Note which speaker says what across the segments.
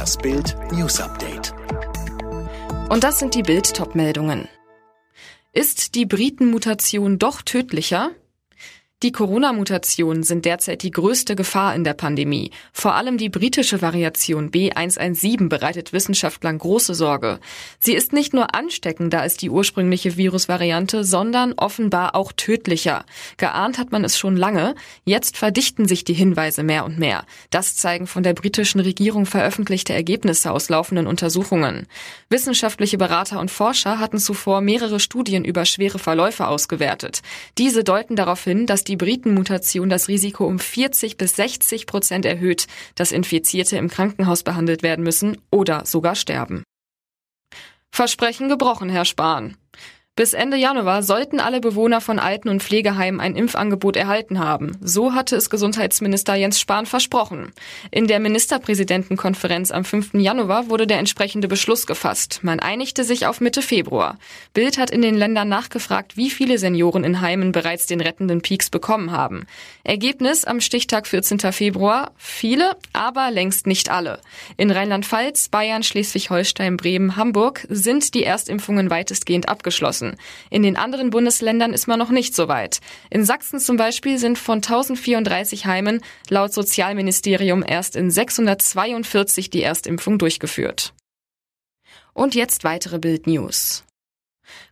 Speaker 1: Das Bild News Update.
Speaker 2: Und das sind die Bild-Top-Meldungen. Ist die Briten-Mutation doch tödlicher? Die Corona-Mutationen sind derzeit die größte Gefahr in der Pandemie. Vor allem die britische Variation B117 bereitet Wissenschaftlern große Sorge. Sie ist nicht nur ansteckender als die ursprüngliche Virusvariante, sondern offenbar auch tödlicher. Geahnt hat man es schon lange. Jetzt verdichten sich die Hinweise mehr und mehr. Das zeigen von der britischen Regierung veröffentlichte Ergebnisse aus laufenden Untersuchungen. Wissenschaftliche Berater und Forscher hatten zuvor mehrere Studien über schwere Verläufe ausgewertet. Diese deuten darauf hin, dass die Briten-Mutation das Risiko um 40 bis 60 Prozent erhöht, dass Infizierte im Krankenhaus behandelt werden müssen oder sogar sterben. Versprechen gebrochen, Herr Spahn. Bis Ende Januar sollten alle Bewohner von Alten- und Pflegeheimen ein Impfangebot erhalten haben. So hatte es Gesundheitsminister Jens Spahn versprochen. In der Ministerpräsidentenkonferenz am 5. Januar wurde der entsprechende Beschluss gefasst. Man einigte sich auf Mitte Februar. Bild hat in den Ländern nachgefragt, wie viele Senioren in Heimen bereits den rettenden Peaks bekommen haben. Ergebnis am Stichtag 14. Februar. Viele, aber längst nicht alle. In Rheinland-Pfalz, Bayern, Schleswig-Holstein, Bremen, Hamburg sind die Erstimpfungen weitestgehend abgeschlossen. In den anderen Bundesländern ist man noch nicht so weit. In Sachsen zum Beispiel sind von 1034 Heimen laut Sozialministerium erst in 642 die Erstimpfung durchgeführt. Und jetzt weitere Bild-News.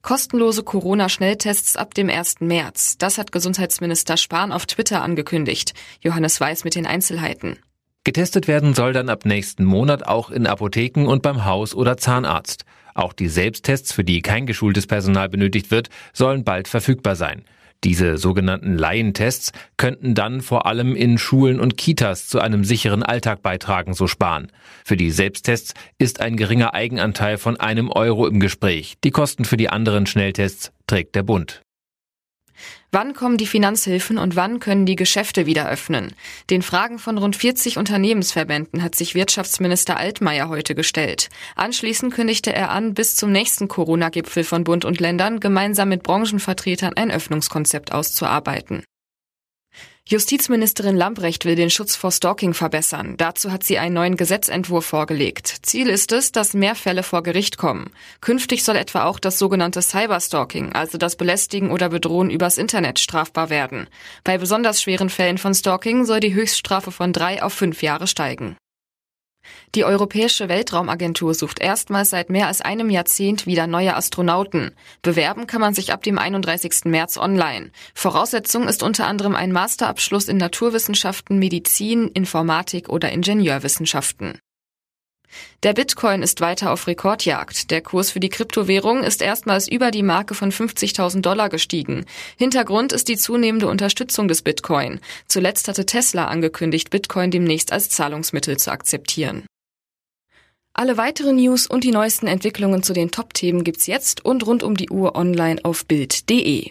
Speaker 2: Kostenlose Corona-Schnelltests ab dem 1. März. Das hat Gesundheitsminister Spahn auf Twitter angekündigt. Johannes Weiß mit den Einzelheiten.
Speaker 3: Getestet werden soll dann ab nächsten Monat auch in Apotheken und beim Haus- oder Zahnarzt. Auch die Selbsttests, für die kein geschultes Personal benötigt wird, sollen bald verfügbar sein. Diese sogenannten Laientests könnten dann vor allem in Schulen und Kitas zu einem sicheren Alltag beitragen, so Spahn. Für die Selbsttests ist ein geringer Eigenanteil von einem Euro im Gespräch. Die Kosten für die anderen Schnelltests trägt der Bund.
Speaker 2: Wann kommen die Finanzhilfen und wann können die Geschäfte wieder öffnen? Den Fragen von rund 40 Unternehmensverbänden hat sich Wirtschaftsminister Altmaier heute gestellt. Anschließend kündigte er an, bis zum nächsten Corona-Gipfel von Bund und Ländern gemeinsam mit Branchenvertretern ein Öffnungskonzept auszuarbeiten. Justizministerin Lambrecht will den Schutz vor Stalking verbessern. Dazu hat sie einen neuen Gesetzentwurf vorgelegt. Ziel ist es, dass mehr Fälle vor Gericht kommen. Künftig soll etwa auch das sogenannte Cyberstalking, also das Belästigen oder Bedrohen übers Internet, strafbar werden. Bei besonders schweren Fällen von Stalking soll die Höchststrafe von drei auf fünf Jahre steigen. Die Europäische Weltraumagentur sucht erstmals seit mehr als einem Jahrzehnt wieder neue Astronauten. Bewerben kann man sich ab dem 31. März online. Voraussetzung ist unter anderem ein Masterabschluss in Naturwissenschaften, Medizin, Informatik oder Ingenieurwissenschaften. Der Bitcoin ist weiter auf Rekordjagd. Der Kurs für die Kryptowährung ist erstmals über die Marke von 50.000 Dollar gestiegen. Hintergrund ist die zunehmende Unterstützung des Bitcoin. Zuletzt hatte Tesla angekündigt, Bitcoin demnächst als Zahlungsmittel zu akzeptieren. Alle weiteren News und die neuesten Entwicklungen zu den Top-Themen gibt's jetzt und rund um die Uhr online auf Bild.de.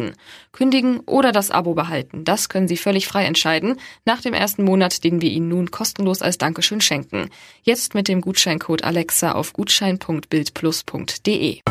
Speaker 2: nutzen. Kündigen oder das Abo behalten, das können Sie völlig frei entscheiden, nach dem ersten Monat, den wir Ihnen nun kostenlos als Dankeschön schenken. Jetzt mit dem Gutscheincode Alexa auf gutschein.bildplus.de.